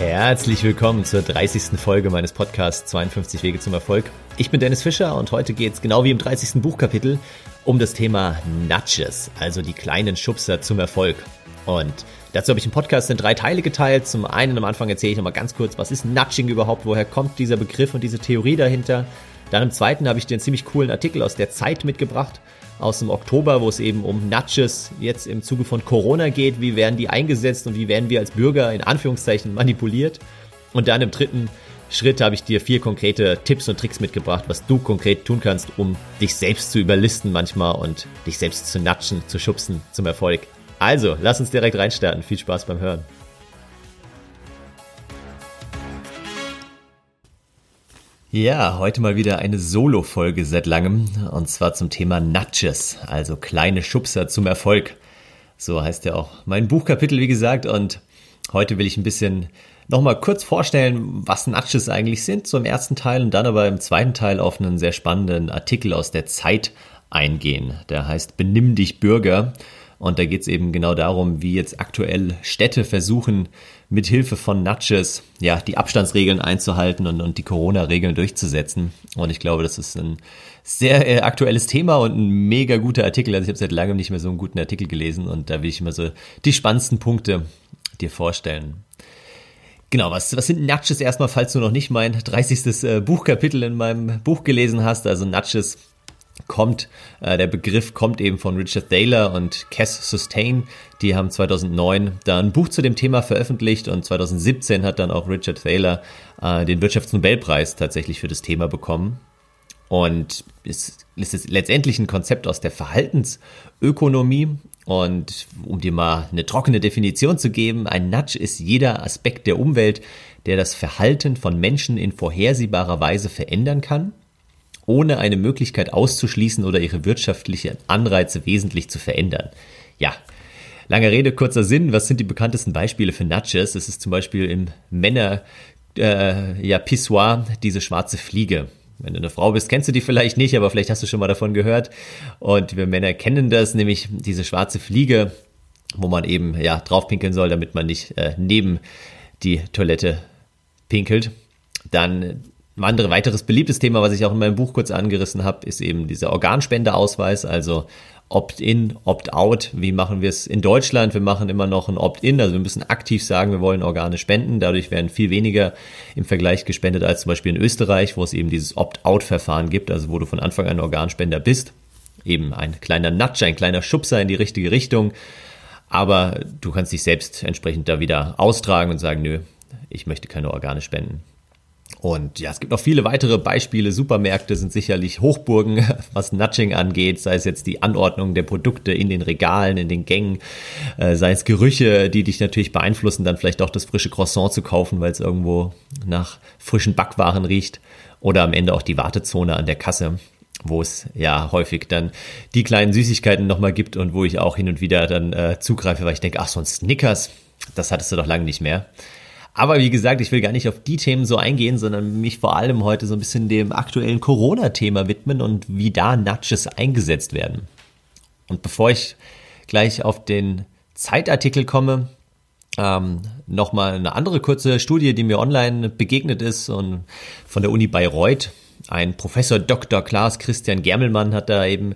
Herzlich willkommen zur 30. Folge meines Podcasts 52 Wege zum Erfolg. Ich bin Dennis Fischer und heute geht es genau wie im 30. Buchkapitel um das Thema Nudges, also die kleinen Schubser zum Erfolg. Und dazu habe ich den Podcast in drei Teile geteilt. Zum einen am Anfang erzähle ich nochmal ganz kurz, was ist Nudging überhaupt, woher kommt dieser Begriff und diese Theorie dahinter. Dann im zweiten habe ich einen ziemlich coolen Artikel aus der Zeit mitgebracht, aus dem Oktober, wo es eben um Nudges jetzt im Zuge von Corona geht. Wie werden die eingesetzt und wie werden wir als Bürger in Anführungszeichen manipuliert? Und dann im dritten Schritt habe ich dir vier konkrete Tipps und Tricks mitgebracht, was du konkret tun kannst, um dich selbst zu überlisten manchmal und dich selbst zu natschen, zu schubsen zum Erfolg. Also, lass uns direkt reinstarten. Viel Spaß beim Hören. Ja, heute mal wieder eine Solo-Folge seit langem und zwar zum Thema Nudges, also kleine Schubser zum Erfolg. So heißt ja auch mein Buchkapitel, wie gesagt, und heute will ich ein bisschen nochmal kurz vorstellen, was Nudges eigentlich sind, so im ersten Teil und dann aber im zweiten Teil auf einen sehr spannenden Artikel aus der Zeit eingehen. Der heißt Benimm dich Bürger und da geht es eben genau darum, wie jetzt aktuell Städte versuchen, mit Hilfe von Nudges ja, die Abstandsregeln einzuhalten und, und die Corona-Regeln durchzusetzen. Und ich glaube, das ist ein sehr äh, aktuelles Thema und ein mega guter Artikel. Also ich habe seit langem nicht mehr so einen guten Artikel gelesen und da will ich immer so die spannendsten Punkte dir vorstellen. Genau, was, was sind Nudges erstmal, falls du noch nicht mein 30. Äh, Buchkapitel in meinem Buch gelesen hast? Also Nudges kommt, äh, der Begriff kommt eben von Richard Thaler und Cass Sustain. Die haben 2009 da ein Buch zu dem Thema veröffentlicht und 2017 hat dann auch Richard Thaler äh, den Wirtschaftsnobelpreis tatsächlich für das Thema bekommen. Und es ist letztendlich ein Konzept aus der Verhaltensökonomie. Und um dir mal eine trockene Definition zu geben, ein Nudge ist jeder Aspekt der Umwelt, der das Verhalten von Menschen in vorhersehbarer Weise verändern kann ohne eine Möglichkeit auszuschließen oder ihre wirtschaftlichen Anreize wesentlich zu verändern. Ja, lange Rede, kurzer Sinn. Was sind die bekanntesten Beispiele für Nudges? Es ist zum Beispiel im Männer, äh, ja, Pissoir, diese schwarze Fliege. Wenn du eine Frau bist, kennst du die vielleicht nicht, aber vielleicht hast du schon mal davon gehört. Und wir Männer kennen das, nämlich diese schwarze Fliege, wo man eben ja drauf pinkeln soll, damit man nicht äh, neben die Toilette pinkelt. Dann ein andere, weiteres beliebtes Thema, was ich auch in meinem Buch kurz angerissen habe, ist eben dieser Organspendeausweis, also Opt-in, Opt-out. Wie machen wir es in Deutschland? Wir machen immer noch ein Opt-in, also wir müssen aktiv sagen, wir wollen Organe spenden. Dadurch werden viel weniger im Vergleich gespendet als zum Beispiel in Österreich, wo es eben dieses Opt-out-Verfahren gibt, also wo du von Anfang an Organspender bist. Eben ein kleiner Nudge, ein kleiner Schubser in die richtige Richtung. Aber du kannst dich selbst entsprechend da wieder austragen und sagen, nö, ich möchte keine Organe spenden. Und ja, es gibt noch viele weitere Beispiele. Supermärkte sind sicherlich Hochburgen, was Nudging angeht, sei es jetzt die Anordnung der Produkte in den Regalen, in den Gängen, äh, sei es Gerüche, die dich natürlich beeinflussen, dann vielleicht auch das frische Croissant zu kaufen, weil es irgendwo nach frischen Backwaren riecht. Oder am Ende auch die Wartezone an der Kasse, wo es ja häufig dann die kleinen Süßigkeiten nochmal gibt und wo ich auch hin und wieder dann äh, zugreife, weil ich denke, ach, so ein Snickers, das hattest du doch lange nicht mehr. Aber wie gesagt, ich will gar nicht auf die Themen so eingehen, sondern mich vor allem heute so ein bisschen dem aktuellen Corona-Thema widmen und wie da Nudges eingesetzt werden. Und bevor ich gleich auf den Zeitartikel komme, ähm, nochmal eine andere kurze Studie, die mir online begegnet ist und von der Uni Bayreuth. Ein Professor Dr. Klaas Christian Germelmann hat da eben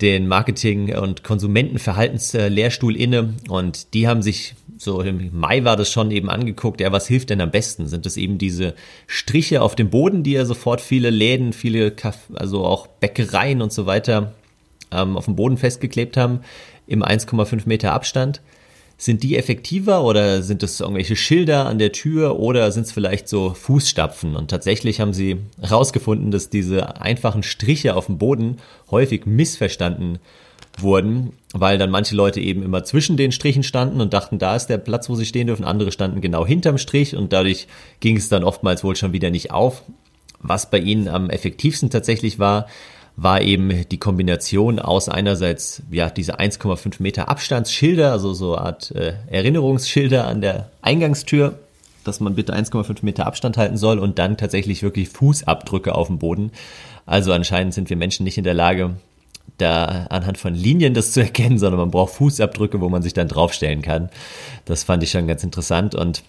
den Marketing- und Konsumentenverhaltenslehrstuhl inne und die haben sich so im Mai war das schon eben angeguckt, ja, was hilft denn am besten? Sind es eben diese Striche auf dem Boden, die ja sofort viele Läden, viele, Kaff also auch Bäckereien und so weiter ähm, auf dem Boden festgeklebt haben, im 1,5 Meter Abstand? Sind die effektiver oder sind es irgendwelche Schilder an der Tür oder sind es vielleicht so Fußstapfen? Und tatsächlich haben sie herausgefunden, dass diese einfachen Striche auf dem Boden häufig missverstanden wurden, weil dann manche Leute eben immer zwischen den Strichen standen und dachten, da ist der Platz, wo sie stehen dürfen. Andere standen genau hinterm Strich und dadurch ging es dann oftmals wohl schon wieder nicht auf. Was bei ihnen am effektivsten tatsächlich war, war eben die Kombination aus einerseits ja diese 1,5 Meter Abstandsschilder, also so eine Art äh, Erinnerungsschilder an der Eingangstür, dass man bitte 1,5 Meter Abstand halten soll und dann tatsächlich wirklich Fußabdrücke auf dem Boden. Also anscheinend sind wir Menschen nicht in der Lage, da anhand von Linien das zu erkennen, sondern man braucht Fußabdrücke, wo man sich dann draufstellen kann. Das fand ich schon ganz interessant und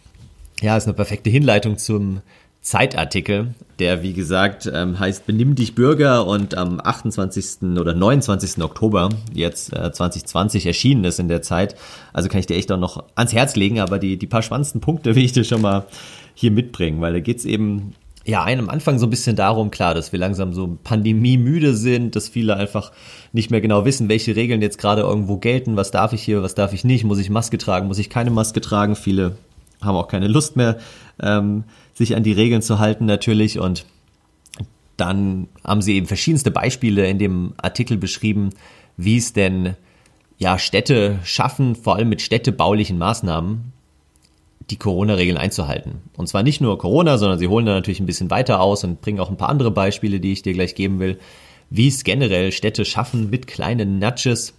Ja, ist eine perfekte Hinleitung zum Zeitartikel, der wie gesagt ähm, heißt Benimm dich Bürger und am 28. oder 29. Oktober jetzt äh, 2020 erschienen ist in der Zeit. Also kann ich dir echt auch noch ans Herz legen, aber die, die paar spannendsten Punkte will ich dir schon mal hier mitbringen, weil da geht's eben ja, einem am Anfang so ein bisschen darum, klar, dass wir langsam so pandemiemüde sind, dass viele einfach nicht mehr genau wissen, welche Regeln jetzt gerade irgendwo gelten, was darf ich hier, was darf ich nicht, muss ich Maske tragen, muss ich keine Maske tragen. Viele haben auch keine Lust mehr, ähm, sich an die Regeln zu halten natürlich. Und dann haben sie eben verschiedenste Beispiele in dem Artikel beschrieben, wie es denn ja Städte schaffen, vor allem mit städtebaulichen Maßnahmen, die Corona-Regeln einzuhalten. Und zwar nicht nur Corona, sondern sie holen da natürlich ein bisschen weiter aus und bringen auch ein paar andere Beispiele, die ich dir gleich geben will, wie es generell Städte schaffen, mit kleinen Nudges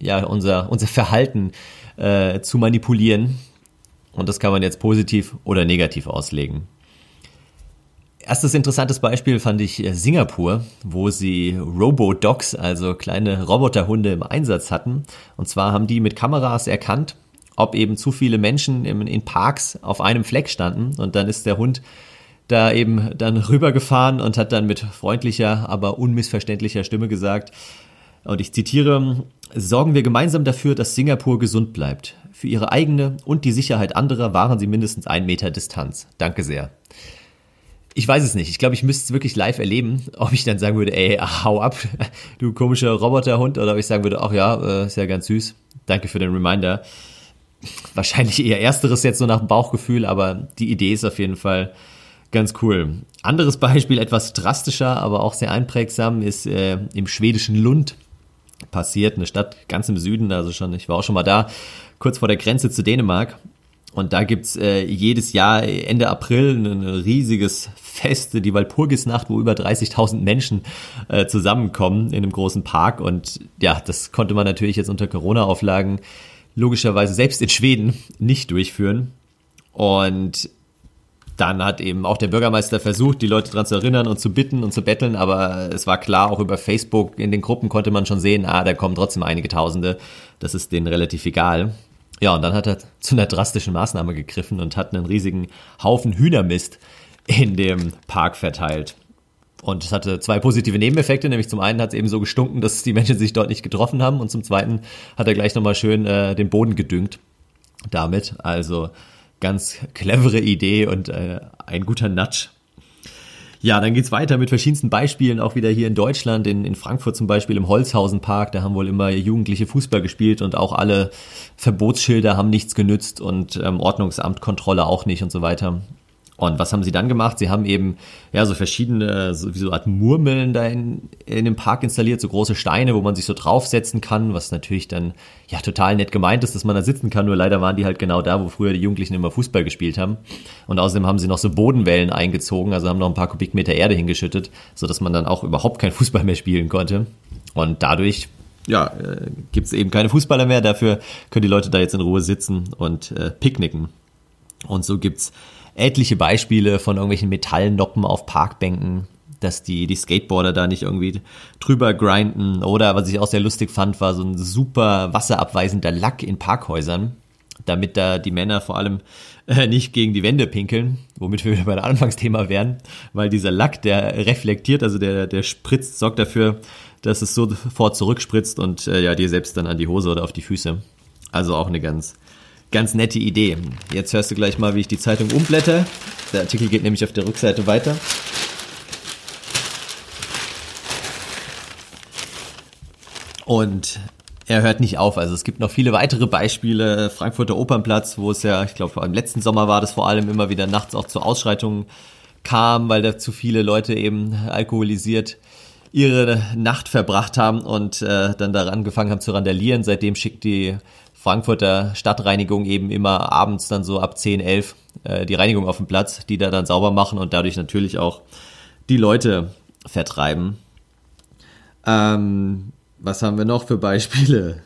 ja unser, unser Verhalten äh, zu manipulieren, und das kann man jetzt positiv oder negativ auslegen. Erstes interessantes Beispiel fand ich äh, Singapur, wo sie Robo-Dogs, also kleine Roboterhunde im Einsatz hatten. Und zwar haben die mit Kameras erkannt, ob eben zu viele Menschen in Parks auf einem Fleck standen. Und dann ist der Hund da eben dann rübergefahren und hat dann mit freundlicher, aber unmissverständlicher Stimme gesagt, und ich zitiere, sorgen wir gemeinsam dafür, dass Singapur gesund bleibt. Für ihre eigene und die Sicherheit anderer wahren sie mindestens einen Meter Distanz. Danke sehr. Ich weiß es nicht. Ich glaube, ich müsste es wirklich live erleben, ob ich dann sagen würde, ey, hau ab, du komischer Roboterhund, oder ob ich sagen würde, ach ja, äh, ist ja ganz süß. Danke für den Reminder. Wahrscheinlich eher ersteres jetzt so nach dem Bauchgefühl, aber die Idee ist auf jeden Fall ganz cool. Anderes Beispiel, etwas drastischer, aber auch sehr einprägsam, ist äh, im schwedischen Lund passiert. Eine Stadt ganz im Süden, also schon, ich war auch schon mal da, kurz vor der Grenze zu Dänemark. Und da gibt's äh, jedes Jahr Ende April ein riesiges Fest, die Walpurgisnacht, wo über 30.000 Menschen äh, zusammenkommen in einem großen Park. Und ja, das konnte man natürlich jetzt unter Corona-Auflagen logischerweise selbst in Schweden nicht durchführen. Und dann hat eben auch der Bürgermeister versucht, die Leute daran zu erinnern und zu bitten und zu betteln, aber es war klar, auch über Facebook in den Gruppen konnte man schon sehen, ah, da kommen trotzdem einige Tausende. Das ist denen relativ egal. Ja, und dann hat er zu einer drastischen Maßnahme gegriffen und hat einen riesigen Haufen Hühnermist in dem Park verteilt. Und es hatte zwei positive Nebeneffekte, nämlich zum einen hat es eben so gestunken, dass die Menschen sich dort nicht getroffen haben und zum zweiten hat er gleich nochmal schön äh, den Boden gedüngt damit. Also ganz clevere Idee und äh, ein guter Nudge. Ja, dann geht's weiter mit verschiedensten Beispielen, auch wieder hier in Deutschland, in, in Frankfurt zum Beispiel im Holzhausenpark, da haben wohl immer Jugendliche Fußball gespielt und auch alle Verbotsschilder haben nichts genützt und ähm, Ordnungsamtkontrolle auch nicht und so weiter. Und was haben sie dann gemacht? Sie haben eben ja so verschiedene, so wie so Art Murmeln da in, in dem Park installiert, so große Steine, wo man sich so draufsetzen kann, was natürlich dann ja total nett gemeint ist, dass man da sitzen kann. Nur leider waren die halt genau da, wo früher die Jugendlichen immer Fußball gespielt haben. Und außerdem haben sie noch so Bodenwellen eingezogen, also haben noch ein paar Kubikmeter Erde hingeschüttet, so dass man dann auch überhaupt kein Fußball mehr spielen konnte. Und dadurch ja, äh, gibt es eben keine Fußballer mehr. Dafür können die Leute da jetzt in Ruhe sitzen und äh, picknicken. Und so gibt's etliche Beispiele von irgendwelchen Metallnoppen auf Parkbänken, dass die, die Skateboarder da nicht irgendwie drüber grinden. Oder was ich auch sehr lustig fand, war so ein super wasserabweisender Lack in Parkhäusern, damit da die Männer vor allem äh, nicht gegen die Wände pinkeln, womit wir wieder bei der Anfangsthema wären, weil dieser Lack, der reflektiert, also der, der spritzt, sorgt dafür, dass es sofort zurückspritzt und äh, ja, dir selbst dann an die Hose oder auf die Füße. Also auch eine ganz Ganz nette Idee. Jetzt hörst du gleich mal, wie ich die Zeitung umblätter. Der Artikel geht nämlich auf der Rückseite weiter. Und er hört nicht auf. Also es gibt noch viele weitere Beispiele. Frankfurter Opernplatz, wo es ja, ich glaube, im letzten Sommer war das vor allem immer wieder nachts auch zu Ausschreitungen kam, weil da zu viele Leute eben alkoholisiert ihre Nacht verbracht haben und äh, dann daran angefangen haben zu randalieren. Seitdem schickt die Frankfurter Stadtreinigung eben immer abends dann so ab 10, 11 äh, die Reinigung auf dem Platz, die da dann sauber machen und dadurch natürlich auch die Leute vertreiben. Ähm, was haben wir noch für Beispiele?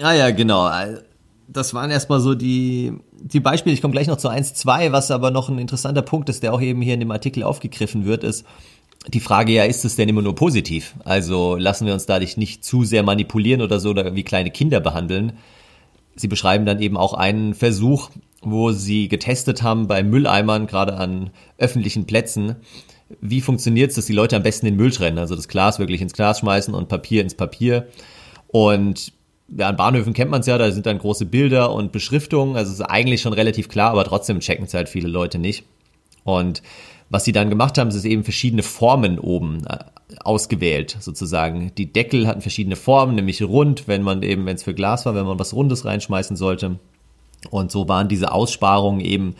Ah ja, genau. Das waren erstmal so die, die Beispiele. Ich komme gleich noch zu 1, 2, was aber noch ein interessanter Punkt ist, der auch eben hier in dem Artikel aufgegriffen wird, ist, die Frage ja, ist es denn immer nur positiv? Also lassen wir uns dadurch nicht zu sehr manipulieren oder so oder wie kleine Kinder behandeln. sie beschreiben dann eben auch einen Versuch, wo sie getestet haben bei Mülleimern, gerade an öffentlichen Plätzen, wie funktioniert es, dass die Leute am besten den Müll trennen, also das Glas wirklich ins Glas schmeißen und Papier ins Papier. Und ja, an Bahnhöfen kennt man es ja, da sind dann große Bilder und Beschriftungen, also es ist eigentlich schon relativ klar, aber trotzdem checken es halt viele Leute nicht. Und was sie dann gemacht haben, ist eben verschiedene Formen oben äh, ausgewählt, sozusagen. Die Deckel hatten verschiedene Formen, nämlich rund, wenn man eben, wenn es für Glas war, wenn man was Rundes reinschmeißen sollte. Und so waren diese Aussparungen eben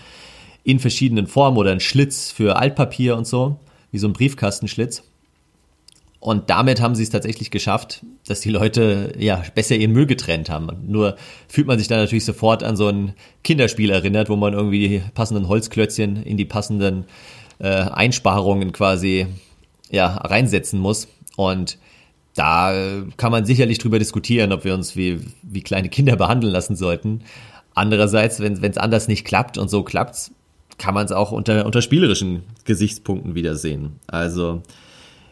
in verschiedenen Formen oder ein Schlitz für Altpapier und so, wie so ein Briefkastenschlitz. Und damit haben sie es tatsächlich geschafft, dass die Leute ja besser ihren Müll getrennt haben. Nur fühlt man sich dann natürlich sofort an so ein Kinderspiel erinnert, wo man irgendwie die passenden Holzklötzchen in die passenden äh, Einsparungen quasi ja reinsetzen muss. Und da kann man sicherlich drüber diskutieren, ob wir uns wie, wie kleine Kinder behandeln lassen sollten. Andererseits, wenn es anders nicht klappt und so klappt's, kann man es auch unter, unter spielerischen Gesichtspunkten wiedersehen. Also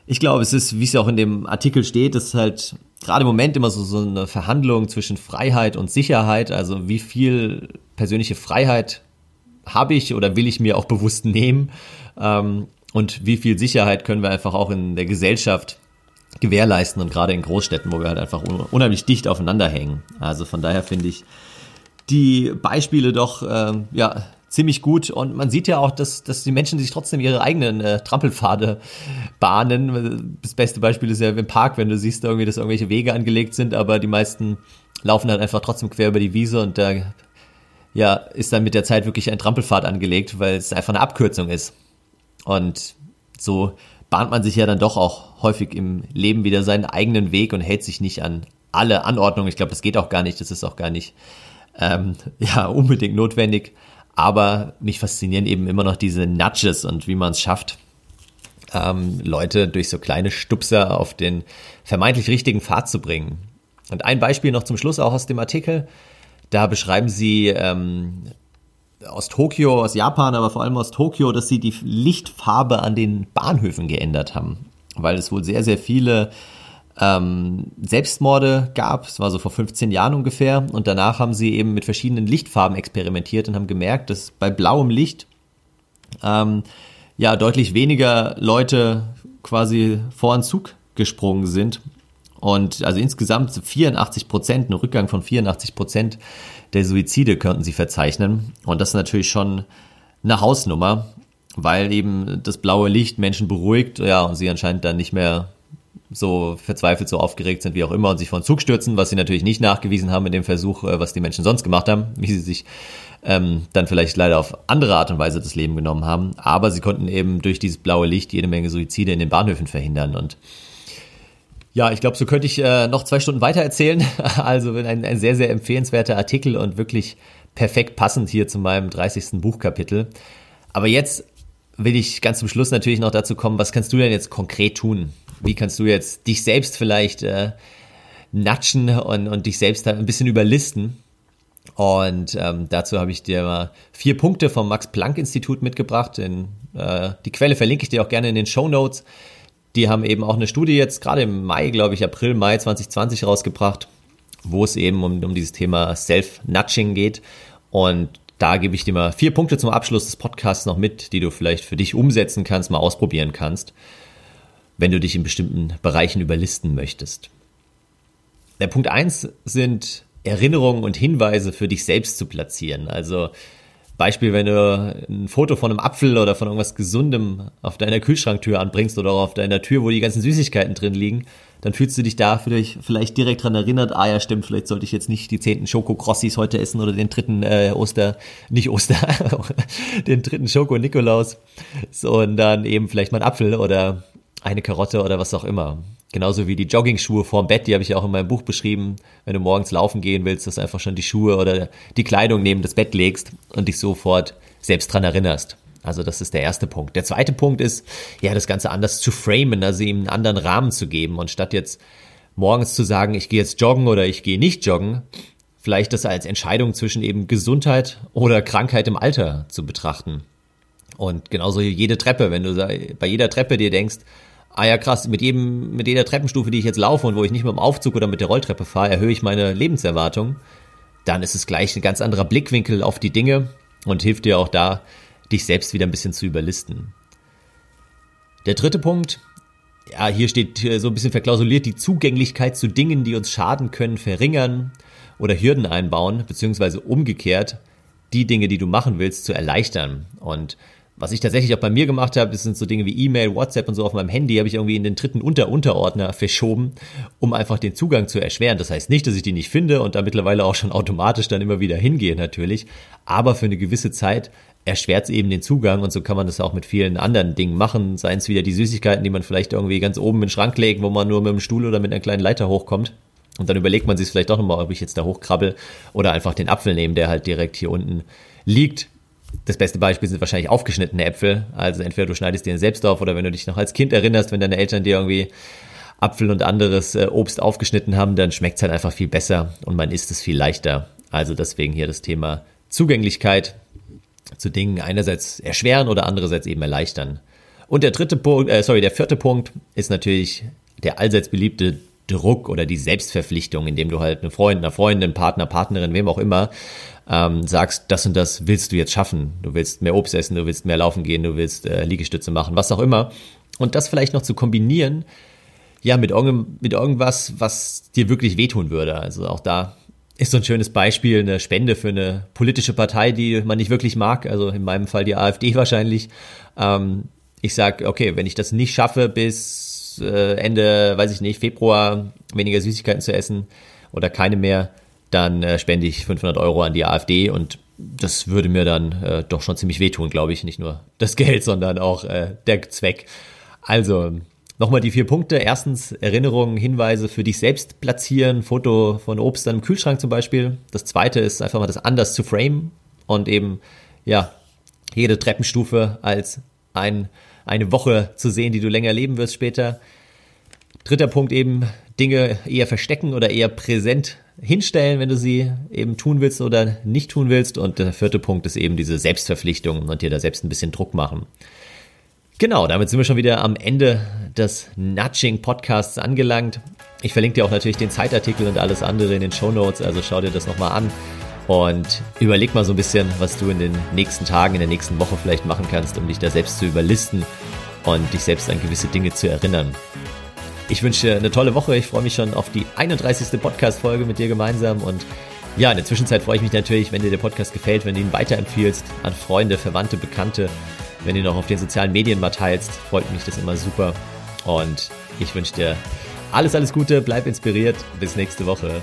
ich glaube, es ist, wie es ja auch in dem Artikel steht, ist halt gerade im Moment immer so, so eine Verhandlung zwischen Freiheit und Sicherheit. Also wie viel persönliche Freiheit habe ich oder will ich mir auch bewusst nehmen? Ähm, und wie viel Sicherheit können wir einfach auch in der Gesellschaft gewährleisten und gerade in Großstädten, wo wir halt einfach unheimlich dicht aufeinander hängen. Also von daher finde ich die Beispiele doch ähm, ja ziemlich gut und man sieht ja auch, dass, dass die Menschen sich trotzdem ihre eigenen äh, Trampelpfade bahnen. Das beste Beispiel ist ja im Park, wenn du siehst irgendwie, dass irgendwelche Wege angelegt sind, aber die meisten laufen halt einfach trotzdem quer über die Wiese und da ja, ist dann mit der Zeit wirklich ein Trampelpfad angelegt, weil es einfach eine Abkürzung ist. Und so bahnt man sich ja dann doch auch häufig im Leben wieder seinen eigenen Weg und hält sich nicht an alle Anordnungen. Ich glaube, das geht auch gar nicht, das ist auch gar nicht ähm, ja, unbedingt notwendig. Aber mich faszinieren eben immer noch diese Nudges und wie man es schafft, ähm, Leute durch so kleine Stupser auf den vermeintlich richtigen Pfad zu bringen. Und ein Beispiel noch zum Schluss auch aus dem Artikel. Da beschreiben sie ähm, aus Tokio, aus Japan, aber vor allem aus Tokio, dass sie die Lichtfarbe an den Bahnhöfen geändert haben. Weil es wohl sehr, sehr viele ähm, Selbstmorde gab. Es war so vor 15 Jahren ungefähr. Und danach haben sie eben mit verschiedenen Lichtfarben experimentiert und haben gemerkt, dass bei blauem Licht ähm, ja deutlich weniger Leute quasi vor einen Zug gesprungen sind. Und also insgesamt 84 Prozent, ein Rückgang von 84 Prozent der Suizide könnten sie verzeichnen. Und das ist natürlich schon eine Hausnummer, weil eben das blaue Licht Menschen beruhigt, ja, und sie anscheinend dann nicht mehr so verzweifelt, so aufgeregt sind, wie auch immer, und sich von Zug stürzen, was sie natürlich nicht nachgewiesen haben in dem Versuch, äh, was die Menschen sonst gemacht haben, wie sie sich ähm, dann vielleicht leider auf andere Art und Weise das Leben genommen haben. Aber sie konnten eben durch dieses blaue Licht jede Menge Suizide in den Bahnhöfen verhindern. Und ja, ich glaube, so könnte ich äh, noch zwei Stunden weiter erzählen. Also ein, ein sehr, sehr empfehlenswerter Artikel und wirklich perfekt passend hier zu meinem 30. Buchkapitel. Aber jetzt will ich ganz zum Schluss natürlich noch dazu kommen, was kannst du denn jetzt konkret tun? Wie kannst du jetzt dich selbst vielleicht äh, natschen und, und dich selbst ein bisschen überlisten? Und ähm, dazu habe ich dir mal vier Punkte vom Max-Planck-Institut mitgebracht. In, äh, die Quelle verlinke ich dir auch gerne in den Show Notes. Die haben eben auch eine Studie jetzt gerade im Mai, glaube ich, April, Mai 2020 rausgebracht, wo es eben um, um dieses Thema Self-Nudging geht. Und da gebe ich dir mal vier Punkte zum Abschluss des Podcasts noch mit, die du vielleicht für dich umsetzen kannst, mal ausprobieren kannst wenn du dich in bestimmten Bereichen überlisten möchtest. Der Punkt eins sind Erinnerungen und Hinweise für dich selbst zu platzieren. Also Beispiel, wenn du ein Foto von einem Apfel oder von irgendwas Gesundem auf deiner Kühlschranktür anbringst oder auf deiner Tür, wo die ganzen Süßigkeiten drin liegen, dann fühlst du dich da vielleicht, vielleicht direkt dran erinnert, ah ja stimmt, vielleicht sollte ich jetzt nicht die zehnten Schoko-Crossis heute essen oder den dritten äh, Oster, nicht Oster, den dritten Schoko-Nikolaus, sondern eben vielleicht mal einen Apfel oder eine Karotte oder was auch immer. Genauso wie die Jogging-Schuhe vorm Bett, die habe ich auch in meinem Buch beschrieben. Wenn du morgens laufen gehen willst, dass du einfach schon die Schuhe oder die Kleidung neben das Bett legst und dich sofort selbst dran erinnerst. Also das ist der erste Punkt. Der zweite Punkt ist, ja, das Ganze anders zu framen, also ihm einen anderen Rahmen zu geben und statt jetzt morgens zu sagen, ich gehe jetzt joggen oder ich gehe nicht joggen, vielleicht das als Entscheidung zwischen eben Gesundheit oder Krankheit im Alter zu betrachten. Und genauso jede Treppe, wenn du bei jeder Treppe dir denkst, ah ja krass, mit jedem, mit jeder Treppenstufe, die ich jetzt laufe und wo ich nicht mit dem Aufzug oder mit der Rolltreppe fahre, erhöhe ich meine Lebenserwartung, dann ist es gleich ein ganz anderer Blickwinkel auf die Dinge und hilft dir auch da, dich selbst wieder ein bisschen zu überlisten. Der dritte Punkt, ja, hier steht so ein bisschen verklausuliert, die Zugänglichkeit zu Dingen, die uns schaden können, verringern oder Hürden einbauen, beziehungsweise umgekehrt, die Dinge, die du machen willst, zu erleichtern. Und was ich tatsächlich auch bei mir gemacht habe, das sind so Dinge wie E-Mail, WhatsApp und so auf meinem Handy, habe ich irgendwie in den dritten Unter-Unterordner verschoben, um einfach den Zugang zu erschweren. Das heißt nicht, dass ich die nicht finde und da mittlerweile auch schon automatisch dann immer wieder hingehe natürlich, aber für eine gewisse Zeit erschwert es eben den Zugang und so kann man das auch mit vielen anderen Dingen machen, seien es wieder die Süßigkeiten, die man vielleicht irgendwie ganz oben den Schrank legt, wo man nur mit dem Stuhl oder mit einer kleinen Leiter hochkommt. Und dann überlegt man sich vielleicht doch nochmal, ob ich jetzt da hochkrabbel oder einfach den Apfel nehme, der halt direkt hier unten liegt das beste Beispiel sind wahrscheinlich aufgeschnittene Äpfel. Also entweder du schneidest dir selbst auf oder wenn du dich noch als Kind erinnerst, wenn deine Eltern dir irgendwie Apfel und anderes äh, Obst aufgeschnitten haben, dann schmeckt es halt einfach viel besser und man isst es viel leichter. Also deswegen hier das Thema Zugänglichkeit zu Dingen einerseits erschweren oder andererseits eben erleichtern. Und der dritte Punkt, äh, sorry, der vierte Punkt ist natürlich der allseits beliebte Druck oder die Selbstverpflichtung, indem du halt eine Freundin, einer Freundin, Partner, Partnerin, wem auch immer, ähm, sagst, das und das willst du jetzt schaffen. Du willst mehr Obst essen, du willst mehr laufen gehen, du willst äh, Liegestütze machen, was auch immer. Und das vielleicht noch zu kombinieren, ja, mit, mit irgendwas, was dir wirklich wehtun würde. Also auch da ist so ein schönes Beispiel eine Spende für eine politische Partei, die man nicht wirklich mag. Also in meinem Fall die AfD wahrscheinlich. Ähm, ich sag, okay, wenn ich das nicht schaffe bis äh, Ende, weiß ich nicht, Februar weniger Süßigkeiten zu essen oder keine mehr, dann äh, spende ich 500 Euro an die AfD und das würde mir dann äh, doch schon ziemlich wehtun, glaube ich. Nicht nur das Geld, sondern auch äh, der Zweck. Also, nochmal die vier Punkte. Erstens, Erinnerungen, Hinweise für dich selbst platzieren, Foto von Obst dann im Kühlschrank zum Beispiel. Das zweite ist einfach mal das anders zu frame und eben, ja, jede Treppenstufe als ein, eine Woche zu sehen, die du länger leben wirst später. Dritter Punkt eben, Dinge eher verstecken oder eher präsent hinstellen, wenn du sie eben tun willst oder nicht tun willst. Und der vierte Punkt ist eben diese Selbstverpflichtung und dir da selbst ein bisschen Druck machen. Genau, damit sind wir schon wieder am Ende des Nudging Podcasts angelangt. Ich verlinke dir auch natürlich den Zeitartikel und alles andere in den Show Notes, also schau dir das nochmal an und überleg mal so ein bisschen, was du in den nächsten Tagen, in der nächsten Woche vielleicht machen kannst, um dich da selbst zu überlisten und dich selbst an gewisse Dinge zu erinnern. Ich wünsche dir eine tolle Woche. Ich freue mich schon auf die 31. Podcast-Folge mit dir gemeinsam. Und ja, in der Zwischenzeit freue ich mich natürlich, wenn dir der Podcast gefällt, wenn du ihn weiterempfiehlst an Freunde, Verwandte, Bekannte. Wenn du ihn auch auf den sozialen Medien mal teilst, freut mich das immer super. Und ich wünsche dir alles, alles Gute, bleib inspiriert. Bis nächste Woche.